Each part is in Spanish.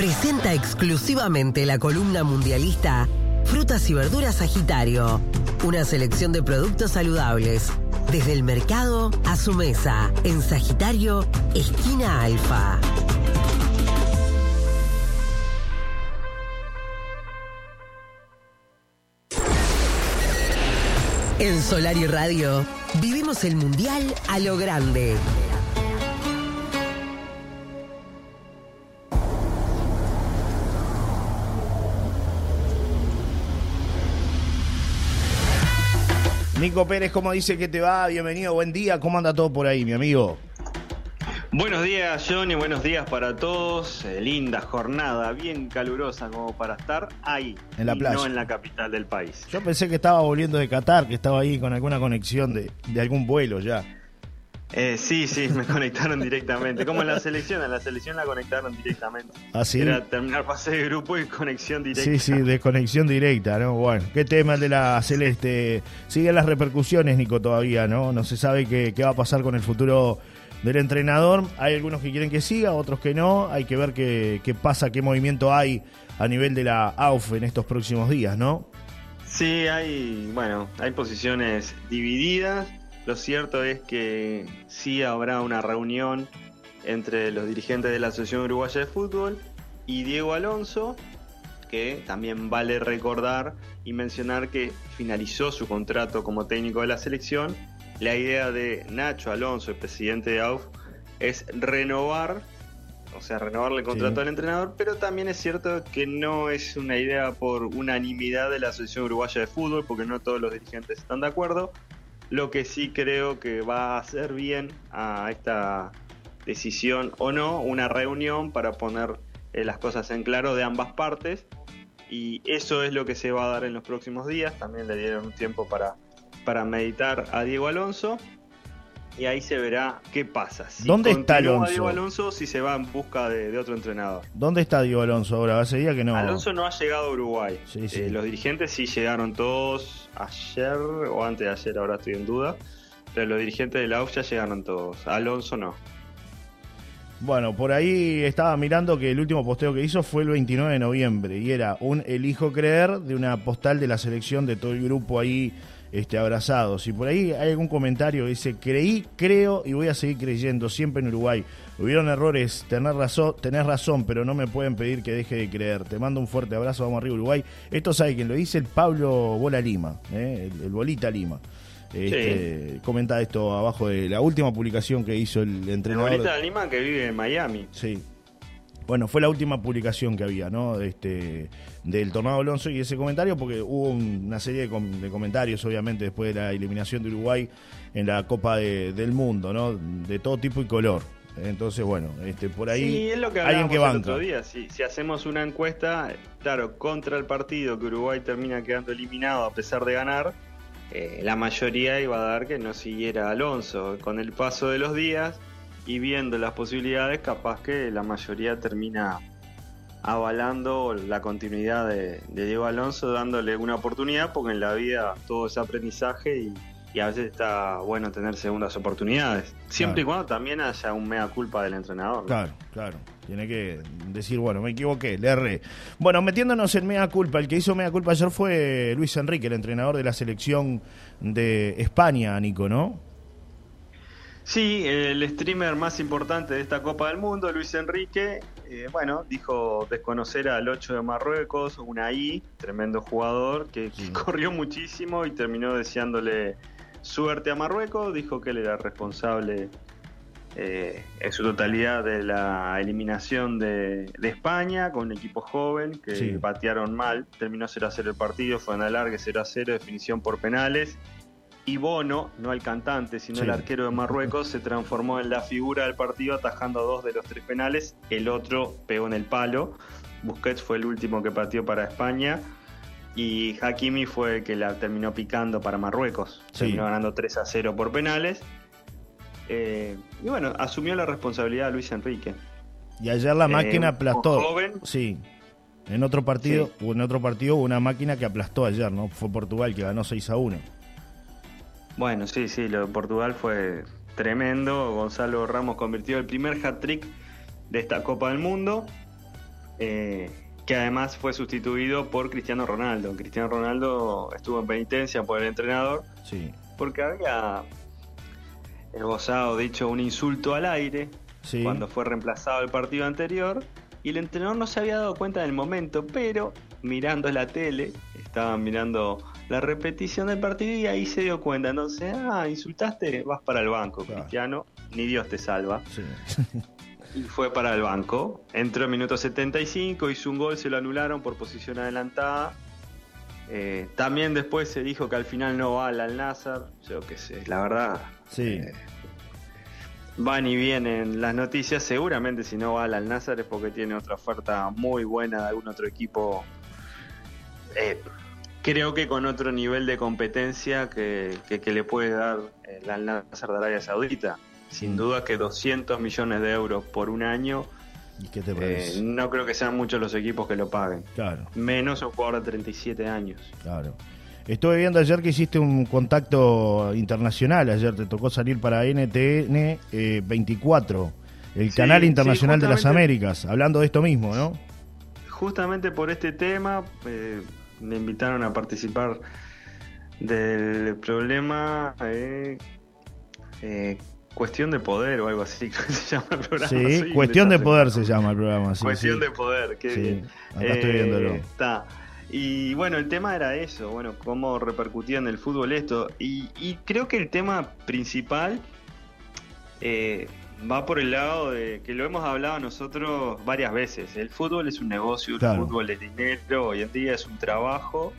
presenta exclusivamente la columna mundialista Frutas y Verduras Sagitario, una selección de productos saludables, desde el mercado a su mesa, en Sagitario, esquina Alfa. En Solar y Radio vivimos el Mundial a lo grande. Nico Pérez, ¿cómo dice que te va? Bienvenido, buen día. ¿Cómo anda todo por ahí, mi amigo? Buenos días, Johnny. Buenos días para todos. Eh, linda jornada, bien calurosa como para estar ahí. En la y playa. No en la capital del país. Yo pensé que estaba volviendo de Qatar, que estaba ahí con alguna conexión de, de algún vuelo ya. Eh, sí, sí, me conectaron directamente. Como en la selección, en la selección la conectaron directamente. ¿Ah, sí? Era terminar pase de grupo y conexión directa. Sí, sí, de conexión directa, ¿no? Bueno, qué tema el de la Celeste. Siguen las repercusiones, Nico, todavía, ¿no? No se sabe qué, qué va a pasar con el futuro del entrenador. Hay algunos que quieren que siga, otros que no. Hay que ver qué, qué pasa, qué movimiento hay a nivel de la AUF en estos próximos días, ¿no? Sí, hay, bueno, hay posiciones divididas. Lo cierto es que sí habrá una reunión entre los dirigentes de la Asociación Uruguaya de Fútbol y Diego Alonso, que también vale recordar y mencionar que finalizó su contrato como técnico de la selección. La idea de Nacho Alonso, el presidente de AUF, es renovar, o sea, renovarle el contrato Sí. al entrenador, pero también es cierto que no es una idea por unanimidad de la Asociación Uruguaya de Fútbol, porque no todos los dirigentes están de acuerdo. Lo que sí creo que va a hacer bien a esta decisión o no, una reunión para poner eh, las cosas en claro de ambas partes. Y eso es lo que se va a dar en los próximos días. También le dieron un tiempo para, para meditar a Diego Alonso. Y ahí se verá qué pasa. Si ¿Dónde está Alonso? Diego Alonso si se va en busca de, de otro entrenador. ¿Dónde está Diego Alonso ahora? Hace día que no. Alonso no ha llegado a Uruguay. Sí, sí. Eh, los dirigentes sí llegaron todos ayer o antes de ayer, ahora estoy en duda. Pero los dirigentes de la UF ya llegaron todos. Alonso no. Bueno, por ahí estaba mirando que el último posteo que hizo fue el 29 de noviembre y era un elijo creer de una postal de la selección de todo el grupo ahí este, abrazados. Y por ahí hay algún comentario que dice, creí, creo y voy a seguir creyendo, siempre en Uruguay. Hubieron errores, tener razón, tenés razón, pero no me pueden pedir que deje de creer. Te mando un fuerte abrazo, vamos arriba Uruguay. Esto sabe quién lo dice, el Pablo Bola Lima, ¿eh? el, el Bolita Lima. Este, Comenta esto abajo de la última publicación que hizo el El entrenador. bolita de Lima que vive en Miami. Sí. Bueno, fue la última publicación que había, ¿no? Este, del Tornado Alonso y ese comentario, porque hubo un- una serie de, com- de comentarios, obviamente, después de la eliminación de Uruguay en la Copa de- del Mundo, ¿no? De todo tipo y color. Entonces, bueno, este, por ahí Sí, es lo que alguien que el banca. otro día. Si, si hacemos una encuesta, claro, contra el partido que Uruguay termina quedando eliminado a pesar de ganar, eh, la mayoría iba a dar que no siguiera Alonso. Con el paso de los días y viendo las posibilidades, capaz que la mayoría termina avalando la continuidad de, de Diego Alonso, dándole una oportunidad, porque en la vida todo es aprendizaje y, y a veces está bueno tener segundas oportunidades. Siempre y cuando también haya un mea culpa del entrenador. ¿no? Claro, claro. Tiene que decir, bueno, me equivoqué, le erré. Bueno, metiéndonos en mea culpa, el que hizo mea culpa ayer fue Luis Enrique, el entrenador de la selección de España, Nico, ¿no? Sí, el streamer más importante de esta Copa del Mundo, Luis Enrique, eh, bueno, dijo desconocer al 8 de Marruecos, Unai, tremendo jugador que, corrió muchísimo y terminó deseándole suerte a Marruecos. Dijo que él era responsable eh, en su totalidad de la eliminación de, de España con un equipo joven que Sí. batearon mal. Terminó 0 a 0 el partido, fue en alargue 0 a 0, definición por penales. Y Bono, no el cantante, sino Sí. el arquero de Marruecos, se transformó en la figura del partido atajando dos de los tres penales. El otro pegó en el palo. Busquets fue el último que pateó para España. Y Hakimi fue el que la terminó picando para Marruecos. Sí. Terminó ganando 3 a 0 por penales. Eh, y bueno, asumió la responsabilidad Luis Enrique. Y ayer la Eh, máquina un aplastó. joven. Sí. En otro partido, en otro partido hubo una máquina que aplastó ayer, ¿no? Fue Portugal que ganó 6 a 1. Bueno, sí, sí, lo de Portugal fue tremendo. Gonzalo Ramos convirtió el primer hat-trick de esta Copa del Mundo. eh, que además fue sustituido por Cristiano Ronaldo. Cristiano Ronaldo estuvo en penitencia por el entrenador Sí. porque había esbozado, dicho, un insulto al aire Sí. cuando fue reemplazado el partido anterior y el entrenador no se había dado cuenta del momento, pero mirando la tele, estaban mirando la repetición del partido y ahí se dio cuenta. Entonces, ah, insultaste, vas para el banco, Claro. Cristiano, ni Dios te salva. Sí. Y fue para el banco. Entró en minuto 75, hizo un gol, se lo anularon por posición adelantada. Eh, también después se dijo que al final no va al Al-Nazar. Yo qué sé, la verdad. Sí. eh, van y vienen las noticias. Seguramente si no va al Al-Nazar es porque tiene otra oferta muy buena de algún otro equipo. eh, creo que con otro nivel de competencia que, que- que le puede dar el Al-Nazar de Arabia Saudita. Sin Mm. duda que 200 millones de euros por un año, ¿Y qué te eh, parece? no creo que sean muchos los equipos que lo paguen. Claro, Menos un jugador de 37 años. claro. Estuve viendo ayer que hiciste un contacto internacional. Ayer te tocó salir para NTN eh, 24, el Sí, canal sí, internacional de las Américas, hablando de esto mismo, ¿no? Justamente por este tema eh, me invitaron a participar del problema eh, eh, Cuestión de Poder o algo así, que se llama el programa. Sí, Soy Cuestión de. Poder se llama el programa. Sí, Cuestión sí. de Poder, qué Sí, bien. acá estoy viéndolo. Eh, Está. Y bueno, el tema era eso, bueno, cómo repercutía en el fútbol esto. Y, y creo que el tema principal eh, va por el lado de que lo hemos hablado nosotros varias veces. El fútbol es un negocio, Claro. el fútbol es dinero, hoy en día es un trabajo.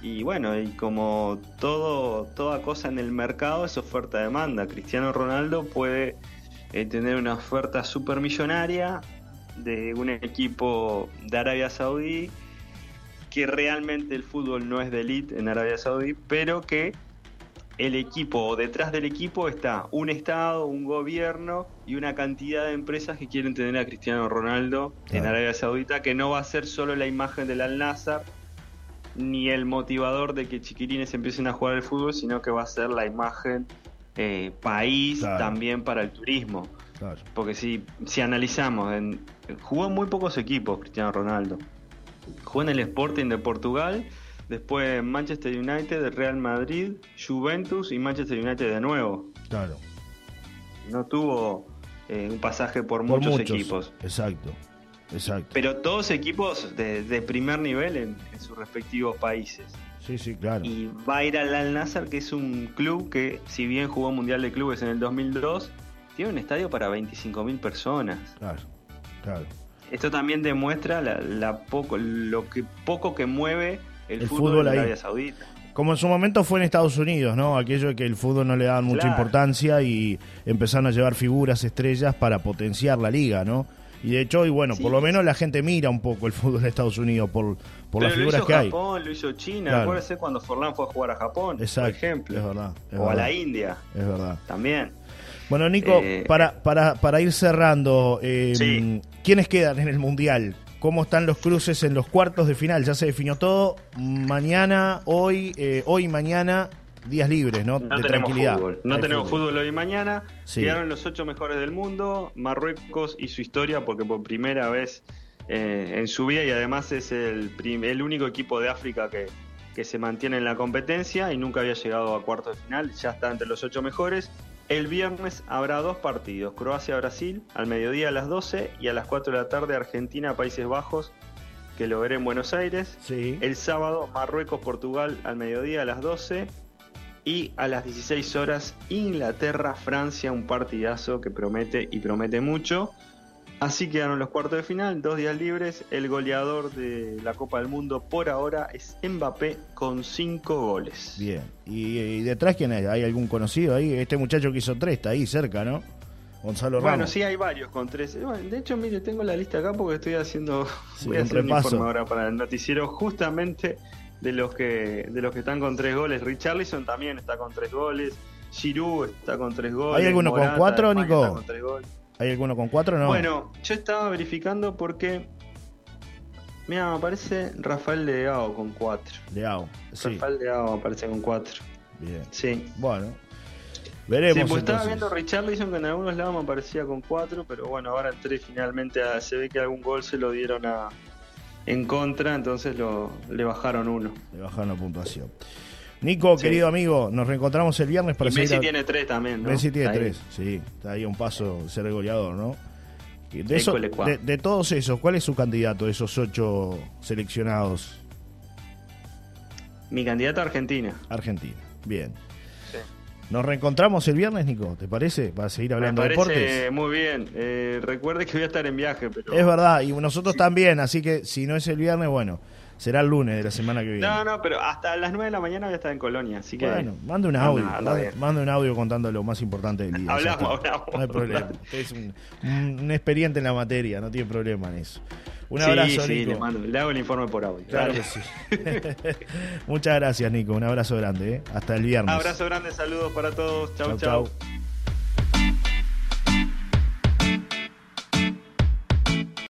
Y bueno, y como todo, toda cosa en el mercado es oferta-demanda. Cristiano Ronaldo puede eh, tener una oferta supermillonaria de un equipo de Arabia Saudí que realmente el fútbol no es de elite en Arabia Saudí, pero que el equipo o detrás del equipo está un estado, un gobierno y una cantidad de empresas que quieren tener a Cristiano Ronaldo en. Arabia Saudita, que no va a ser solo la imagen del Al Nassr ni el motivador de que chiquirines empiecen a jugar al fútbol, sino que va a ser la imagen eh, país Claro. también para el turismo. Claro. Porque si, si analizamos, en, jugó en muy pocos equipos Cristiano Ronaldo. Jugó en el Sporting de Portugal, después Manchester United, Real Madrid, Juventus y Manchester United de nuevo. Claro. No tuvo eh, un pasaje por, Por muchos, muchos. equipos. Exacto. Exacto. Pero todos equipos de, de primer nivel en, en sus respectivos países. Sí, sí, claro. Y va a ir al Al Nassr, que es un club que, si bien jugó Mundial de Clubes en el 2002, tiene un estadio para 25.000 personas. Claro. Claro. Esto también demuestra la, la poco, lo que poco que mueve el, El fútbol, fútbol en. Arabia Saudita. Como en su momento fue en Estados Unidos, ¿no? Aquello de que el fútbol no le daban mucha Claro. importancia y empezaron a llevar figuras, estrellas para potenciar la liga, ¿no? Y de hecho, y bueno, Sí. por lo menos la gente mira un poco el fútbol de Estados Unidos por, por las figuras lo hizo que hay. Japón, lo hizo China. Claro. Acuérdese cuando Forlán fue a jugar a Japón, Exacto, por ejemplo. es verdad, es o a la India Es verdad. también. Bueno, Nico, Eh, para, para, para ir cerrando, eh, Sí. ¿quiénes quedan en el Mundial? ¿Cómo están los cruces en los cuartos de final? Ya se definió todo. Mañana, hoy, eh, hoy mañana, días libres, ¿no? No de tranquilidad. fútbol. No Hay tenemos fútbol. hoy y mañana. Sí. Quedaron los ocho mejores del mundo. Marruecos y su historia, porque por primera vez eh, en su vida y además es el único equipo de África que, que se mantiene en la competencia y nunca había llegado a cuartos de final. Ya está entre los ocho mejores. El viernes habrá dos partidos, Croacia-Brasil al mediodía a las 12 y a las 4 de la tarde Argentina-Países Bajos, que lo veré en Buenos Aires. Sí. El sábado Marruecos-Portugal al mediodía a las 12 y a las 16 horas Inglaterra-Francia, un partidazo que promete y promete mucho. Así quedaron los cuartos de final, dos días libres. El goleador de la Copa del Mundo por ahora es Mbappé con 5 goles. Bien. ¿Y, y detrás quién hay? ¿Hay algún conocido ahí? Este muchacho que hizo tres está ahí cerca, ¿no? Gonzalo Bueno, Ramos. sí, hay varios con 13. Bueno, de hecho, mire, tengo la lista acá porque estoy haciendo. Sí, voy a un hacer un informe ahora para el noticiero, justamente de los que de los que están con tres goles. Richarlison también está con tres goles. Giroud está con tres goles. ¿Hay alguno con Morata cuatro, Nico? está con tres goles. ¿Hay alguno con cuatro o no? Bueno, yo estaba verificando porque. Mira, me aparece Rafael Leao con cuatro. Leao. Sí. Rafael Leao aparece con cuatro. Bien. Sí. Bueno. Veremos. Sí, pues estaba viendo Richarlison que en algunos lados me aparecía con cuatro, pero bueno, ahora entré finalmente a- se ve que algún gol se lo dieron a en contra, entonces lo, le bajaron uno. Le bajaron la puntuación. Nico, Sí. querido amigo, nos reencontramos el viernes para Y Messi a- tiene tres también, ¿no? Messi tiene Ahí. tres, sí. Está ahí un paso ser goleador, ¿no? De, eso- de, de todos esos, ¿cuál es su candidato de esos ocho seleccionados? Mi candidato a Argentina. Argentina. Bien. Sí. Nos reencontramos el viernes, Nico, ¿te parece? Para seguir Me hablando de deportes. muy bien. Eh, recuerde que voy a estar en viaje, pero... Es verdad, y nosotros también, así que si no es el viernes, bueno, será el lunes de la semana que viene. No, no, pero hasta las 9 de la mañana voy a estar en Colonia, así que... Bueno, mande un audio, anda mande, bien. mande un audio contando lo más importante del día. Hablamos, hablamos. No hay problema. Usted es un, un- experiente en la materia, no tiene problema en eso. Un sí, abrazo, sí, Nico. le, mando, le hago el informe por audio. Claro que sí. Muchas gracias, Nico. Un abrazo grande. ¿eh? Hasta el viernes. Abrazo grande, saludos para todos. Chau, Chau, chau. chau.